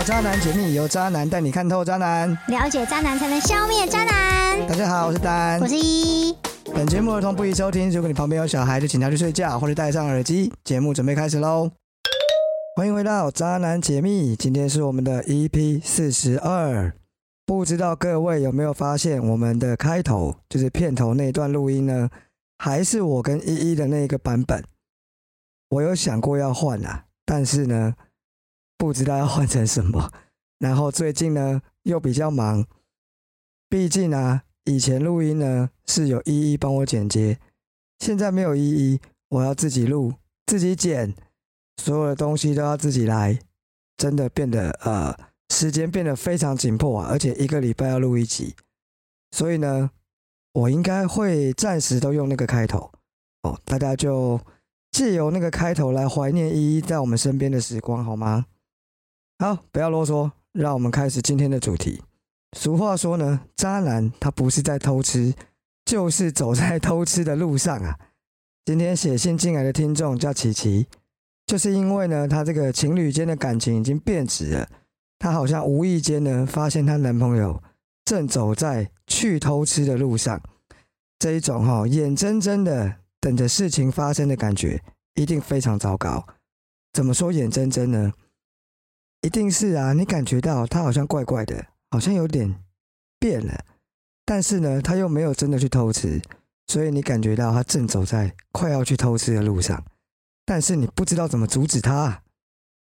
到渣男解密，由渣男带你看透渣男。了解渣男才能消灭渣男。大家好，我是丹我。是一，本节目儿童不宜收听，如果你旁边有小孩，就请他去睡觉或者戴上耳机。节目准备开始喽！欢迎回到渣男解密，今天是我们的 EP 四十二。不知道各位有没有发现，我们的开头就是片头那段录音呢，还是我跟依依的那个版本。我有想过要换啊，但是呢，不知道要换成什么。然后最近呢，又比较忙，毕竟啊，以前录音呢是有依依帮我剪接，现在没有依依，我要自己录、自己剪，所有的东西都要自己来，真的变得呃时间变得非常紧迫啊，而且一个礼拜要录一集，所以呢，我应该会暂时都用那个开头。哦，大家就借由那个开头来怀念依依在我们身边的时光，好吗？好，不要啰嗦，让我们开始今天的主题。俗话说呢，渣男他不是在偷吃，就是走在偷吃的路上啊。今天写信进来的听众叫琪琪，就是因为呢，她这个情侣间的感情已经变质了，她好像无意间呢发现她男朋友正走在去偷吃的路上，这一种哈、眼睁睁的等着事情发生的感觉，一定非常糟糕。怎么说眼睁睁呢？一定是啊，你感觉到他好像怪怪的，好像有点变了，但是呢，他又没有真的去偷吃，所以你感觉到他正走在快要去偷吃的路上，但是你不知道怎么阻止他。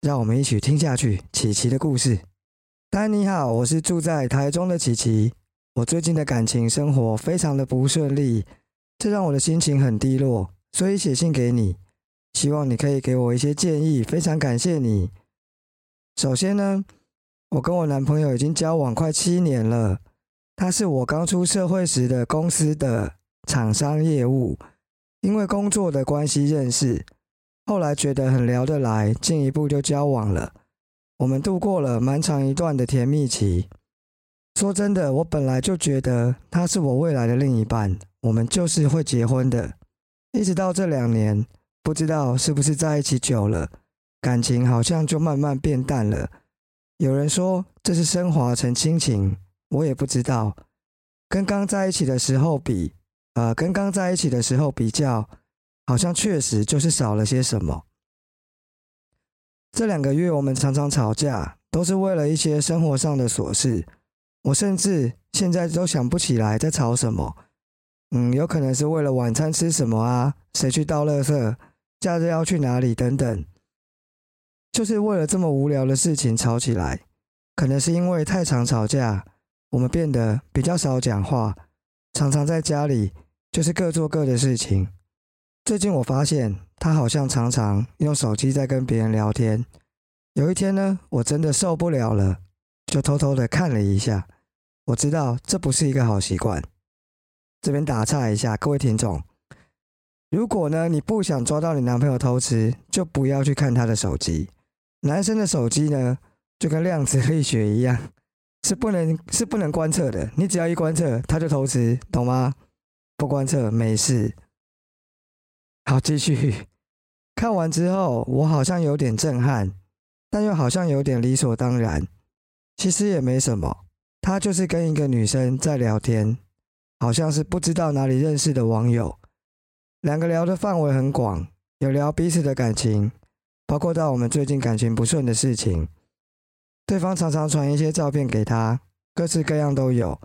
让我们一起听下去琪琪的故事。丹你好，我是住在台中的琪琪，我最近的感情生活非常的不顺利，这让我的心情很低落，所以写信给你，希望你可以给我一些建议，非常感谢你。首先呢，我跟我男朋友已经交往快七年了，他是我刚出社会时的公司的厂商业务，因为工作的关系认识，后来觉得很聊得来，进一步就交往了。我们度过了蛮长一段的甜蜜期。说真的，我本来就觉得他是我未来的另一半，我们就是会结婚的。一直到这两年，不知道是不是在一起久了。感情好像就慢慢变淡了。有人说这是升华成亲情，我也不知道。跟刚在一起的时候比，呃，跟刚在一起的时候比较，好像确实就是少了些什么。这两个月我们常常吵架，都是为了一些生活上的琐事。我甚至现在都想不起来在吵什么。嗯，有可能是为了晚餐吃什么啊，谁去倒垃圾，假日要去哪里等等。就是为了这么无聊的事情吵起来，可能是因为太常吵架，我们变得比较少讲话，常常在家里就是各做各的事情。最近我发现他好像常常用手机在跟别人聊天。有一天呢，我真的受不了了，就偷偷的看了一下。我知道这不是一个好习惯。这边打岔一下，各位听众，如果呢你不想抓到你男朋友偷吃，就不要去看他的手机。男生的手机呢，就跟量子力学一样，是不能 是不能观测的。你只要一观测，他就偷吃，懂吗？不观测没事。好，继续。看完之后，我好像有点震撼，但又好像有点理所当然。其实也没什么，他就是跟一个女生在聊天，好像是不知道哪里认识的网友。两个聊的范围很广，有聊彼此的感情。包括到我们最近感情不顺的事情，对方常常传一些照片给他，各式各样都有，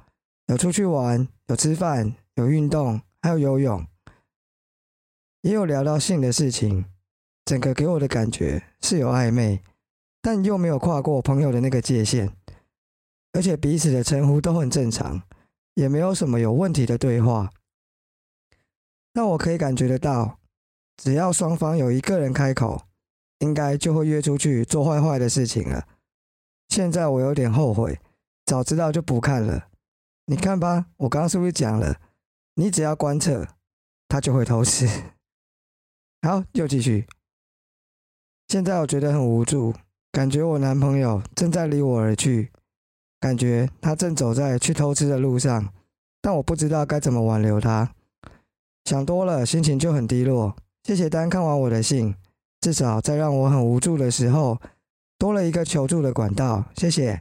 有出去玩，有吃饭，有运动，还有游泳，也有聊到性的事情。整个给我的感觉是有暧昧，但又没有跨过朋友的那个界限，而且彼此的称呼都很正常，也没有什么有问题的对话。但我可以感觉得到，只要双方有一个人开口。应该就会约出去做坏坏的事情了。现在我有点后悔，早知道就不看了。你看吧，我刚刚是不是讲了？你只要观测，他就会偷吃。好，又继续。现在我觉得很无助，感觉我男朋友正在离我而去，感觉他正走在去偷吃的路上，但我不知道该怎么挽留他。想多了，心情就很低落。谢谢丹看完我的信。至少在让我很无助的时候，多了一个求助的管道，谢谢。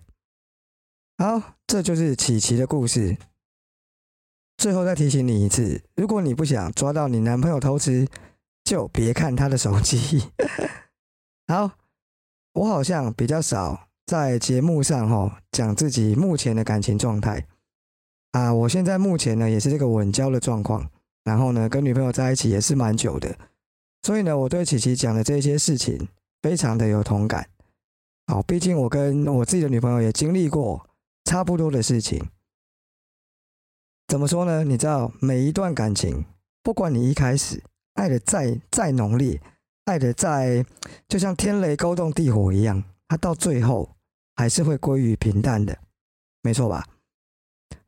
好，这就是琪琪的故事。最后再提醒你一次，如果你不想抓到你男朋友偷吃，就别看他的手机。好，我好像比较少在节目上哈讲自己目前的感情状态啊。我现在目前呢也是这个稳交的状况，然后呢跟女朋友在一起也是蛮久的，所以呢我对琪琪讲的这些事情非常的有同感。好，毕竟我跟我自己的女朋友也经历过差不多的事情。怎么说呢？你知道，每一段感情，不管你一开始爱的再再浓烈，爱的再就像天雷勾动地火一样，它到最后还是会归于平淡的，没错吧？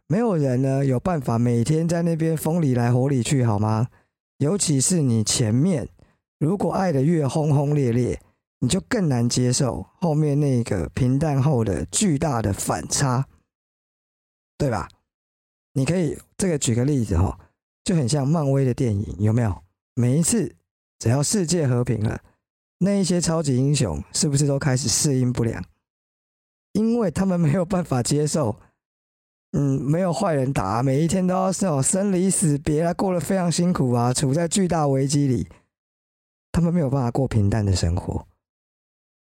没有人呢有办法每天在那边风里来火里去，好吗？尤其是你前面如果爱的越轰轰烈烈。你就更难接受后面那个平淡后的巨大的反差，对吧？你可以这个举个例子哈，就很像漫威的电影，有没有？每一次只要世界和平了，那一些超级英雄是不是都开始适应不良？因为他们没有办法接受，嗯，没有坏人打，每一天都要受生离死别啊，过得非常辛苦啊，处在巨大危机里，他们没有办法过平淡的生活。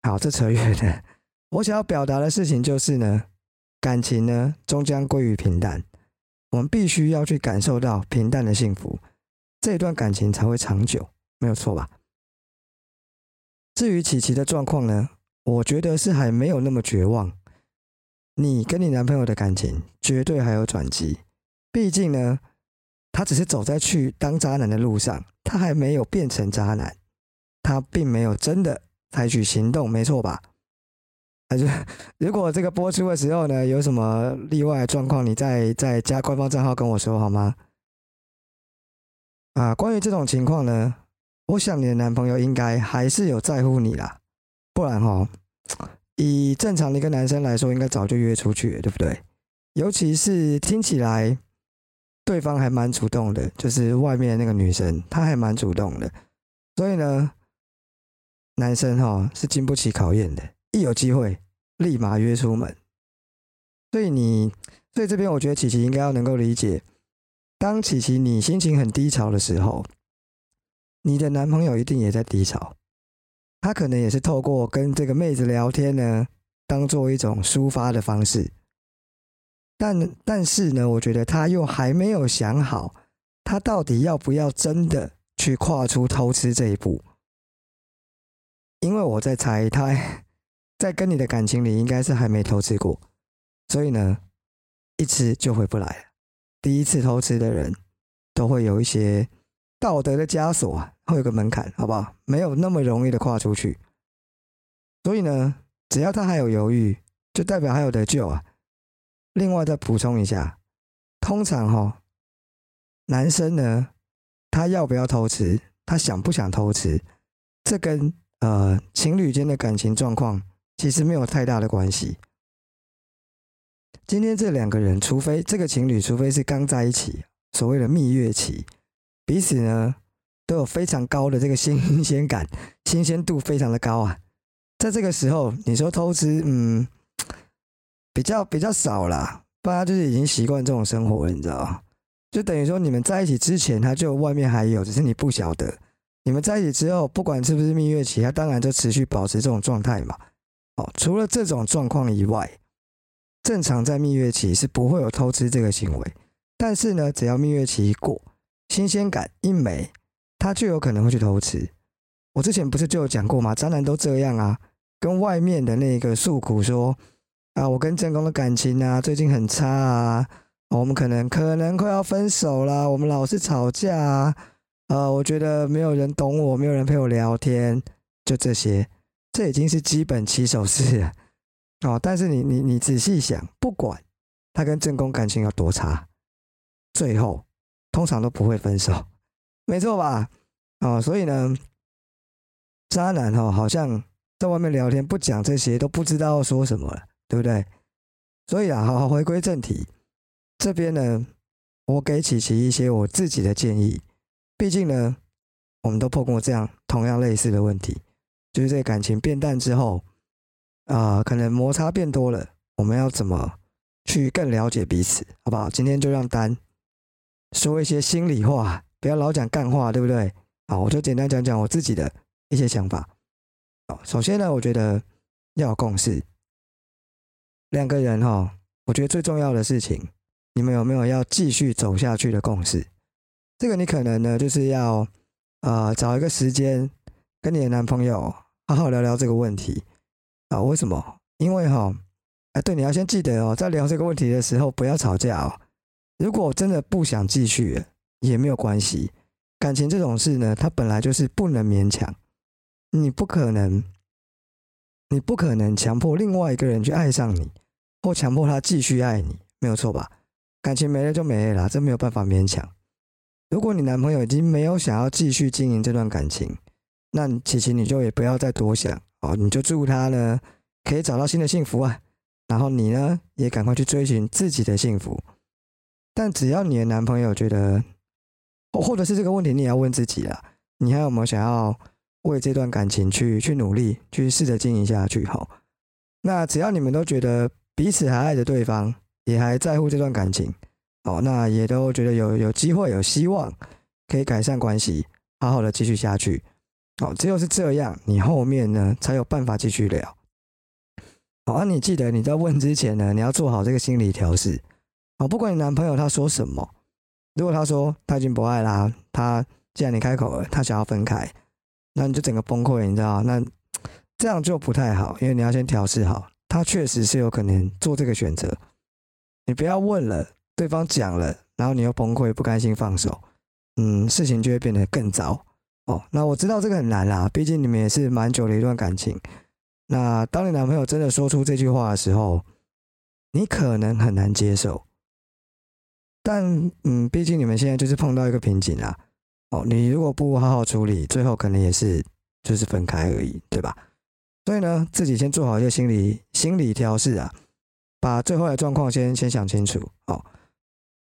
好，这扯远了。我想要表达的事情就是呢，感情呢终将归于平淡。我们必须要去感受到平淡的幸福，这段感情才会长久，没有错吧？至于琪琪的状况呢，我觉得是还没有那么绝望。你跟你男朋友的感情绝对还有转机，毕竟呢，他只是走在去当渣男的路上，他还没有变成渣男，他并没有真的。采取行动，没错吧？还是如果这个播出的时候呢，有什么例外状况，你再再加官方账号跟我说好吗？啊，关于这种情况呢，我想你的男朋友应该还是有在乎你啦，不然哈，以正常的一个男生来说，应该早就约出去了，对不对？尤其是听起来对方还蛮主动的，就是外面那个女生，她还蛮主动的，所以呢。男生哈是经不起考验的，一有机会立马约出门。所以你，所以这边我觉得琪琪应该要能够理解，当琪琪你心情很低潮的时候，你的男朋友一定也在低潮，他可能也是透过跟这个妹子聊天呢，当做一种抒发的方式。但但是呢，我觉得他又还没有想好，他到底要不要真的去跨出偷吃这一步。因为我在猜，他 在跟你的感情里应该是还没偷吃过，所以呢，一吃就回不来了。第一次偷吃的人，都会有一些道德的枷锁啊，会有个门槛，好不好？没有那么容易的跨出去。所以呢，只要他还有犹豫，就代表还有得救啊。另外再补充一下，通常哈，男生呢，他要不要偷吃，他想不想偷吃，这跟呃，情侣间的感情状况其实没有太大的关系。今天这两个人，除非这个情侣，除非是刚在一起，所谓的蜜月期，彼此呢都有非常高的这个新鲜感，新鲜度非常的高啊。在这个时候，你说偷吃，嗯，比较比较少啦，大家就是已经习惯这种生活了，你知道？就等于说你们在一起之前，他就外面还有，只是你不晓得。你们在一起之后，不管是不是蜜月期，他当然就持续保持这种状态嘛。哦，除了这种状况以外，正常在蜜月期是不会有偷吃这个行为。但是呢，只要蜜月期一过，新鲜感一没，他就有可能会去偷吃。我之前不是就有讲过吗？渣男都这样啊，跟外面的那个诉苦说啊，我跟正宫的感情啊，最近很差啊，我们可能可能快要分手啦，我们老是吵架啊。呃，我觉得没有人懂我，没有人陪我聊天，就这些，这已经是基本起手式了哦。但是你你你仔细想，不管他跟正宫感情有多差，最后通常都不会分手，没错吧？哦，所以呢，渣男哈，好像在外面聊天不讲这些，都不知道说什么了，对不对？所以啊，好好回归正题，这边呢，我给琪琪一些我自己的建议。毕竟呢，我们都碰过这样同样类似的问题，就是这感情变淡之后，啊、可能摩擦变多了，我们要怎么去更了解彼此，好不好？今天就让丹说一些心里话，不要老讲干话，对不对？好，我就简单讲讲我自己的一些想法。首先呢，我觉得要有共识。两个人哈、我觉得最重要的事情，你们有没有要继续走下去的共识？这个你可能呢，就是要呃找一个时间跟你的男朋友好好聊聊这个问题啊。为什么？因为哈、哎，对，你要先记得哦，在聊这个问题的时候不要吵架哦。如果真的不想继续，也没有关系。感情这种事呢，它本来就是不能勉强，你不可能，你不可能强迫另外一个人去爱上你，或强迫他继续爱你，没有错吧？感情没了就没了啦，这没有办法勉强。如果你男朋友已经没有想要继续经营这段感情，那你琪琪你就也不要再多想哦，你就祝他呢可以找到新的幸福啊，然后你呢也赶快去追寻自己的幸福。但只要你的男朋友觉得，或者是这个问题，你也要问自己啦，你还有没有想要为这段感情去去努力，去试着经营下去？好，那只要你们都觉得彼此还爱着对方，也还在乎这段感情，哦，那也都觉得有有机会、有希望可以改善关系，好好的继续下去。哦，只有是这样，你后面呢才有办法继续聊。好，啊，你记得你在问之前呢，你要做好这个心理调试。哦，不管你男朋友他说什么，如果他说他已经不爱啦，他既然你开口了，他想要分开，那你就整个崩溃，你知道？那这样就不太好，因为你要先调试好，他确实是有可能做这个选择。你不要问了，对方讲了，然后你又崩溃，不甘心放手，嗯，事情就会变得更糟。哦，那我知道这个很难啦，毕竟你们也是蛮久的一段感情。那当你男朋友真的说出这句话的时候，你可能很难接受。但嗯，毕竟你们现在就是碰到一个瓶颈啦。哦，你如果不好好处理，最后可能也是就是分开而已，对吧？所以呢，自己先做好一个心理心理调试啊，把最坏的状况先先想清楚。哦，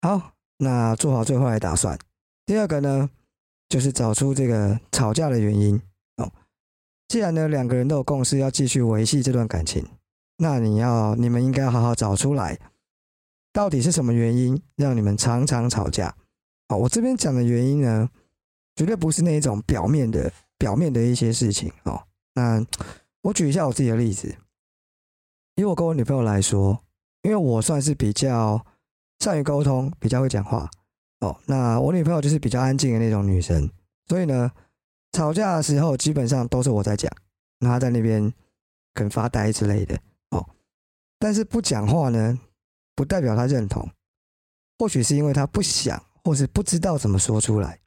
好，那做好最坏的打算。第二个呢，就是找出这个吵架的原因。哦，既然呢两个人都有共识要继续维系这段感情，那你要你们应该好好找出来。到底是什么原因让你们常常吵架？好，我这边讲的原因呢，绝对不是那一种表面的、表面的一些事情哦。那我举一下我自己的例子，以我跟我女朋友来说，因为我算是比较善于沟通，比较会讲话哦。那我女朋友就是比较安静的那种女生，所以呢，吵架的时候基本上都是我在讲，那她在那边可能发呆之类的哦。但是不讲话呢？不代表他认同，或许是因为他不想，或是不知道怎么说出来。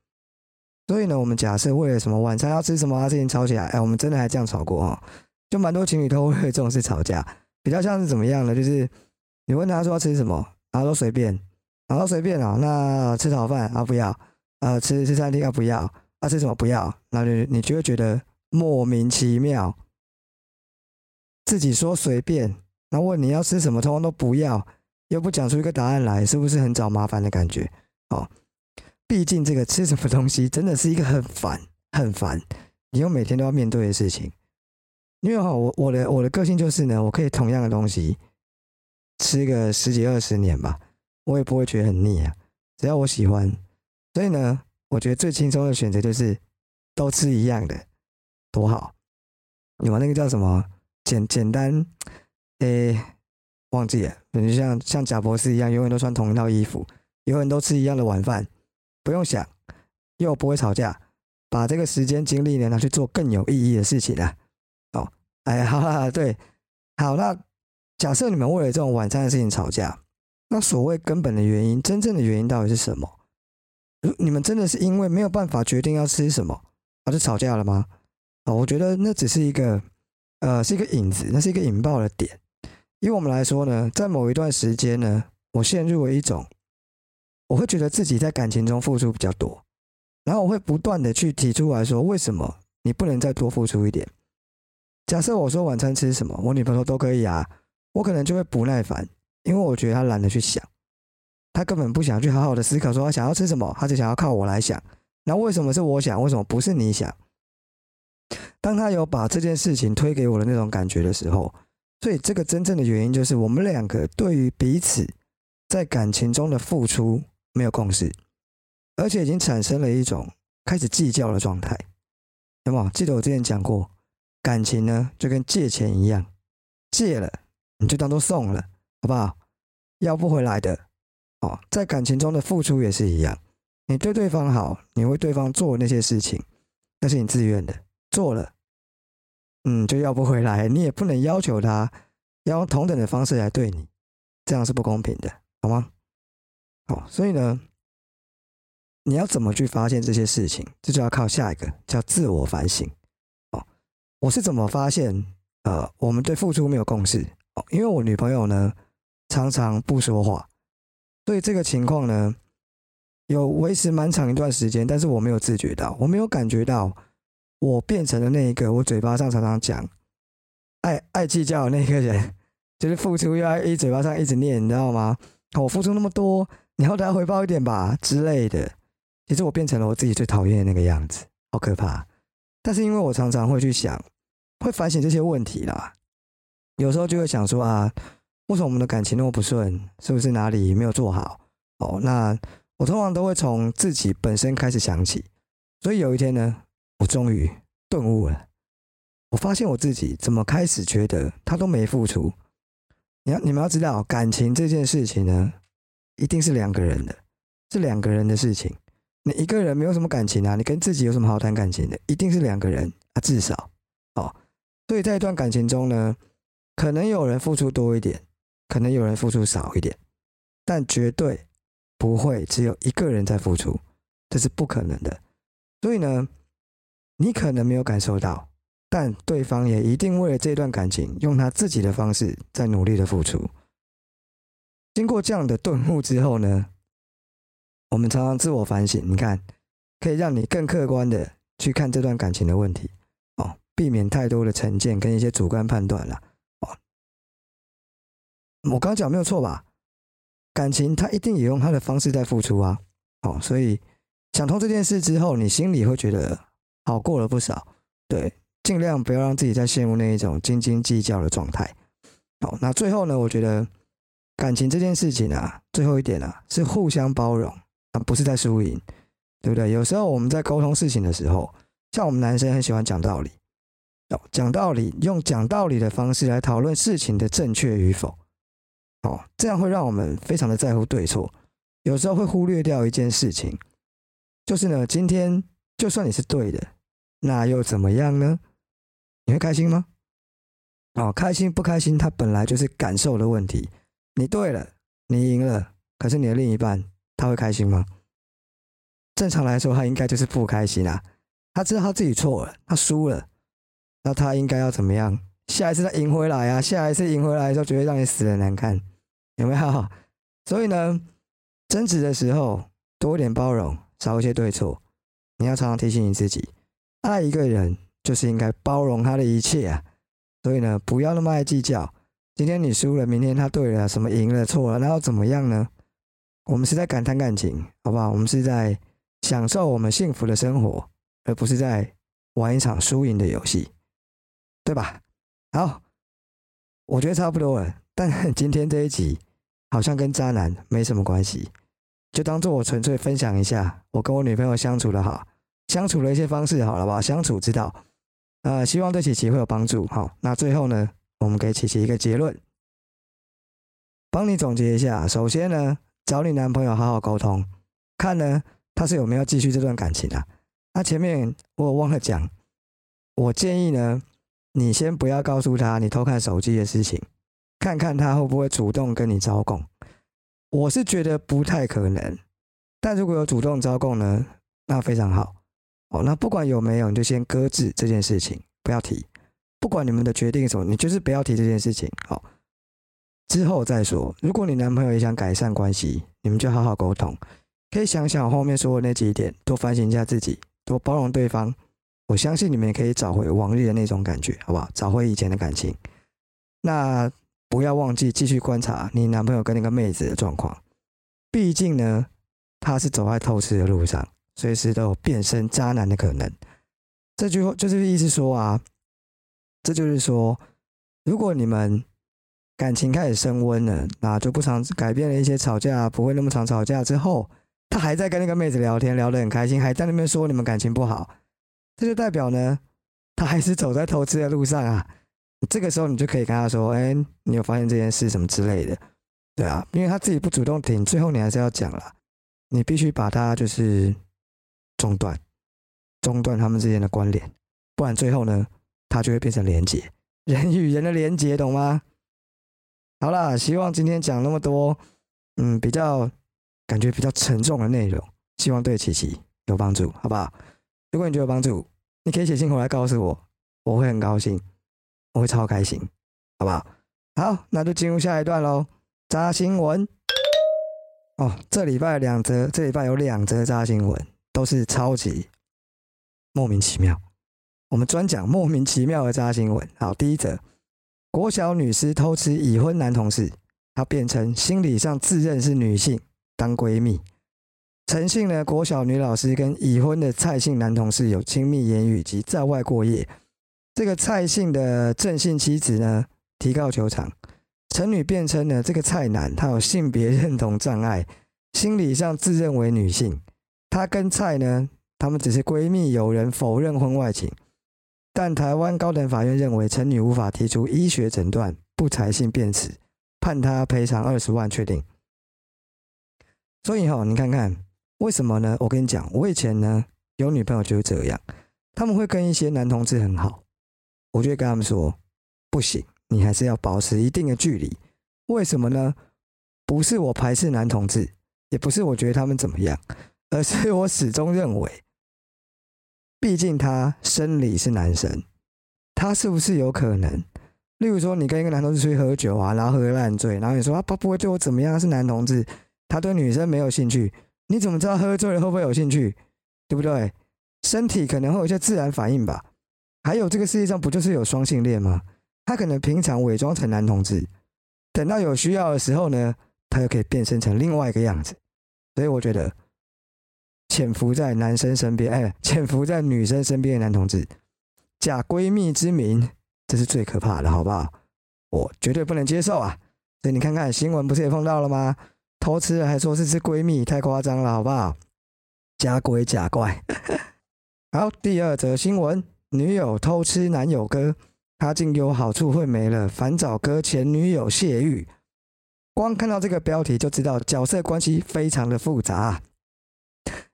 所以呢，我们假设为了什么晚餐要吃什么啊，事情吵起来，哎，我们真的还这样吵过哦，就蛮多情侣都会为这种事吵架。比较像是怎么样呢？就是你问他说要吃什么，然后说随便，然后随便啊，那吃炒饭啊不要，呃吃吃餐厅啊不要，啊吃什么不要，那你你就会觉得莫名其妙，自己说随便，然后问你要吃什么，通通都不要。又不讲出一个答案来，是不是很找麻烦的感觉？哦，毕竟这个吃什么东西真的是一个很烦、很烦，你又每天都要面对的事情。因为哈，我我的我的个性就是呢，我可以同样的东西吃个十几二十年吧，我也不会觉得很腻啊，只要我喜欢。所以呢，我觉得最轻松的选择就是都吃一样的，多好。你玩那个叫什么？简简单，诶、忘记了，就像像贾博士一样，永远都穿同一套衣服，永远都吃一样的晚饭，不用想，又不会吵架，把这个时间精力呢拿去做更有意义的事情啊！哦，哎，好啦，对，好，那假设你们为了这种晚餐的事情吵架，那所谓根本的原因，真正的原因到底是什么？如你们真的是因为没有办法决定要吃什么，而就吵架了吗？啊、我觉得那只是一个，呃，是一个引子，那是一个引爆的点。以我们来说呢，在某一段时间呢，我陷入了一种，我会觉得自己在感情中付出比较多，然后我会不断的去提出来说，为什么你不能再多付出一点？假设我说晚餐吃什么，我女朋友说都可以啊，我可能就会不耐烦，因为我觉得他懒得去想，他根本不想去好好的思考说他想要吃什么，他只想要靠我来想。那为什么是我想？为什么不是你想？当他有把这件事情推给我的那种感觉的时候，所以这个真正的原因就是我们两个对于彼此在感情中的付出没有共识，而且已经产生了一种开始计较的状态。有没有记得我之前讲过，感情呢就跟借钱一样，借了你就当做送了，好不好？要不回来的哦。在感情中的付出也是一样，你对对方好，你为对方做那些事情，那是你自愿的，做了。嗯，就要不回来，你也不能要求他要用同等的方式来对你，这样是不公平的，好吗？好，所以呢，你要怎么去发现这些事情，这就要靠下一个叫自我反省。哦，我是怎么发现？呃，我们对付出没有共识。哦，因为我女朋友呢常常不说话，所以这个情况呢有维持蛮长一段时间，但是我没有自觉到，我没有感觉到。我变成了那一个，我嘴巴上常常讲爱爱计较的那个人，就是付出要一嘴巴上一直念，你知道吗？我付出那么多，你好歹回报一点吧之类的。其实我变成了我自己最讨厌的那个样子，好可怕。但是因为我常常会去想，会反省这些问题啦，有时候就会想说啊，为什么我们的感情那么不顺？是不是哪里没有做好？哦，那我通常都会从自己本身开始想起。所以有一天呢。我终于顿悟了，我发现我自己怎么开始觉得他都没付出。你要你们要知道，感情这件事情呢，一定是两个人的，是两个人的事情。你一个人没有什么感情啊，你跟自己有什么好谈感情的？一定是两个人啊，至少哦。所以在一段感情中呢，可能有人付出多一点，可能有人付出少一点，但绝对不会只有一个人在付出，这是不可能的。所以呢。你可能没有感受到，但对方也一定为了这段感情，用他自己的方式在努力的付出。经过这样的顿悟之后呢，我们常常自我反省，你看，可以让你更客观的去看这段感情的问题，哦，避免太多的成见跟一些主观判断了，我刚讲没有错吧？感情他一定也用他的方式在付出啊，哦，所以想通这件事之后，你心里会觉得。好过了不少，对，尽量不要让自己再陷入那一种斤斤计较的状态。好，那最后呢，我觉得感情这件事情啊，最后一点啊，是互相包容啊，不是在输赢，对不对？有时候我们在沟通事情的时候，像我们男生很喜欢讲道理，哦，讲道理，用讲道理的方式来讨论事情的正确与否，哦，这样会让我们非常的在乎对错，有时候会忽略掉一件事情，就是呢，今天。就算你是对的，那又怎么样呢？你会开心吗？哦，开心不开心，它本来就是感受的问题。你对了，你赢了，可是你的另一半他会开心吗？正常来说，他应该就是不开心啊。他知道他自己错了，他输了，那他应该要怎么样？下一次再赢回来啊！下一次赢回来的时候，绝对让你死的难看，有没有？所以呢，争执的时候多一点包容，少一些对错。你要常常提醒你自己，爱一个人就是应该包容他的一切啊。所以呢，不要那么爱计较。今天你输了，明天他对了，什么赢了错了，那要怎么样呢？我们是在感叹感情，好不好？我们是在享受我们幸福的生活，而不是在玩一场输赢的游戏，对吧？好，我觉得差不多了。但今天这一集好像跟渣男没什么关系，就当做我纯粹分享一下我跟我女朋友相处的好。相处的一些方式，好了吧？相处之道，呃，希望对琪琪会有帮助。好，那最后呢，我们给琪琪一个结论，帮你总结一下。首先呢，找你男朋友好好沟通，看呢他是有没有继续这段感情啊？那前面我忘了讲，我建议呢，你先不要告诉他你偷看手机的事情，看看他会不会主动跟你招供。我是觉得不太可能，但如果有主动招供呢，那非常好。哦，那不管有没有，你就先搁置这件事情，不要提。不管你们的决定什么，你就是不要提这件事情。好，之后再说。如果你男朋友也想改善关系，你们就好好沟通。可以想想后面说的那几点，多反省一下自己，多包容对方。我相信你们也可以找回往日的那种感觉，好不好？找回以前的感情。那不要忘记继续观察你男朋友跟那个妹子的状况，毕竟呢，他是走在偷吃的路上。随时都有变身渣男的可能。这句话就是意思说啊，这就是说，如果你们感情开始升温了，那就不常改变了一些吵架，不会那么常吵架之后，他还在跟那个妹子聊天，聊得很开心，还在那边说你们感情不好，这就代表呢，他还是走在偷吃的路上啊。这个时候你就可以跟他说，哎，你有发现这件事什么之类的，对啊，因为他自己不主动停，最后你还是要讲了，你必须把他就是中断，中断他们之间的关联，不然最后呢，他就会变成连结，人与人的连结，懂吗？好啦，希望今天讲那么多，嗯，比较感觉比较沉重的内容，希望对琪琪有帮助，好不好？如果你觉得有帮助，你可以写信回来告诉我，我会很高兴，我会超开心，好不好？好，那就进入下一段喽。扎新闻哦，这礼拜两则，这礼拜有两则扎新闻，都是超级莫名其妙。我们专讲莫名其妙的扎新闻。好，第一则。国小女师偷吃已婚男同事，她变成心理上自认是女性，当闺蜜。诚信呢，国小女老师跟已婚的蔡姓男同事有亲密言语及在外过夜。这个蔡姓的正姓妻子呢，提告球场。陈女辩称呢，这个蔡男他有性别认同障碍，心理上自认为女性。他跟蔡呢，他们只是闺蜜友人，否认婚外情。但台湾高等法院认为陈女无法提出医学诊断，不采信辩词，判她赔偿二十万，确定。所以哈，你看看为什么呢？我跟你讲，我以前呢有女朋友就是这样，他们会跟一些男同志很好，我就会跟他们说，不行，你还是要保持一定的距离。为什么呢？不是我排斥男同志，也不是我觉得他们怎么样，而是我始终认为。毕竟他生理是男生，他是不是有可能？例如说，你跟一个男同志出去喝酒啊，然后喝烂醉，然后你说他不会对我怎么样，是男同志，他对女生没有兴趣，你怎么知道喝醉了会不会有兴趣？对不对？身体可能会有一些自然反应吧。还有，这个世界上不就是有双性恋吗？他可能平常伪装成男同志，等到有需要的时候呢，他又可以变身成另外一个样子。所以我觉得。潜伏在男生身边，哎，潜伏在女生身边的男同志，假闺蜜之名，这是最可怕的，好不好？我绝对不能接受啊！所以你看看新闻，不是也碰到了吗？偷吃还说是是闺蜜，太夸张了，好不好？假鬼假怪。好，第二则新闻：女友偷吃男友哥，他竟有好处会没了，反找哥前女友泄欲。光看到这个标题就知道角色关系非常的复杂。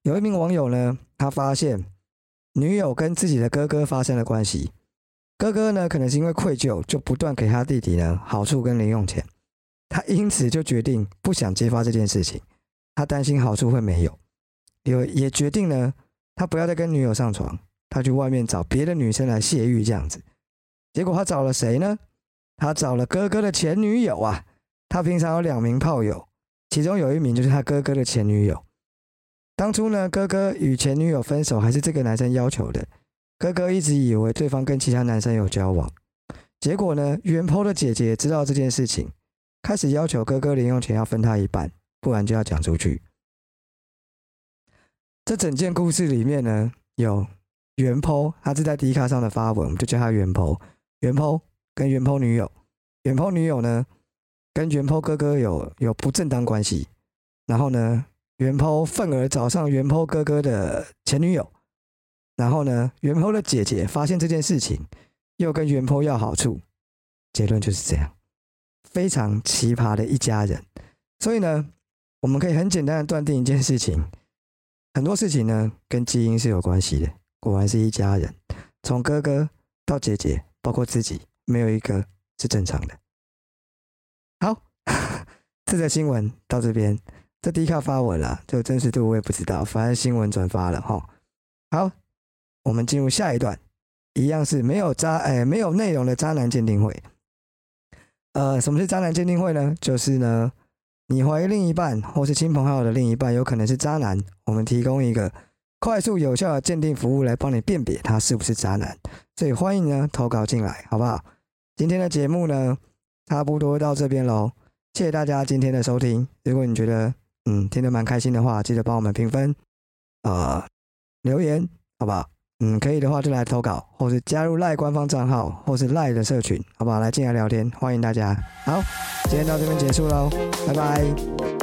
有一名网友呢，他发现女友跟自己的哥哥发生了关系，哥哥呢可能是因为愧疚，就不断给他弟弟呢好处跟零用钱，他因此就决定不想揭发这件事情，他担心好处会没有，有也决定呢，他不要再跟女友上床，他去外面找别的女生来泄欲这样子，结果他找了谁呢？他找了哥哥的前女友啊，他平常有两名炮友，其中有一名就是他哥哥的前女友。当初呢，哥哥与前女友分手还是这个男生要求的。哥哥一直以为对方跟其他男生有交往，结果呢，元坡的姐姐知道这件事情，开始要求哥哥零用钱要分他一半，不然就要讲出去。这整件故事里面呢，有元剖，他是在迪卡上的发文，我们就叫他元剖。元剖跟元剖女友，元剖女友呢，跟元剖哥哥有有不正当关系，然后呢。元坡愤而找上元坡哥哥的前女友，然后呢，元坡的姐姐发现这件事情，又跟元坡要好处，结论就是这样，非常奇葩的一家人。所以呢，我们可以很简单的断定一件事情，很多事情呢跟基因是有关系的，果然是一家人，从哥哥到姐姐，包括自己，没有一个是正常的。好，这则新闻到这边。这第一卡发文了，这个真实度我也不知道，反正新闻转发了哈。好，我们进入下一段，一样是没有渣哎没有内容的渣男鉴定会。呃，什么是渣男鉴定会呢？就是呢，你怀疑另一半或是亲朋好友的另一半有可能是渣男，我们提供一个快速有效的鉴定服务来帮你辨别他是不是渣男。所以欢迎呢投稿进来，好不好？今天的节目呢，差不多到这边喽，谢谢大家今天的收听。如果你觉得嗯，听得蛮开心的话，记得帮我们评分，呃，留言，好不好？嗯，可以的话就来投稿，或是加入赖官方账号，或是赖的社群，好不好？来进来聊天，欢迎大家。好，今天到这边结束喽，拜拜。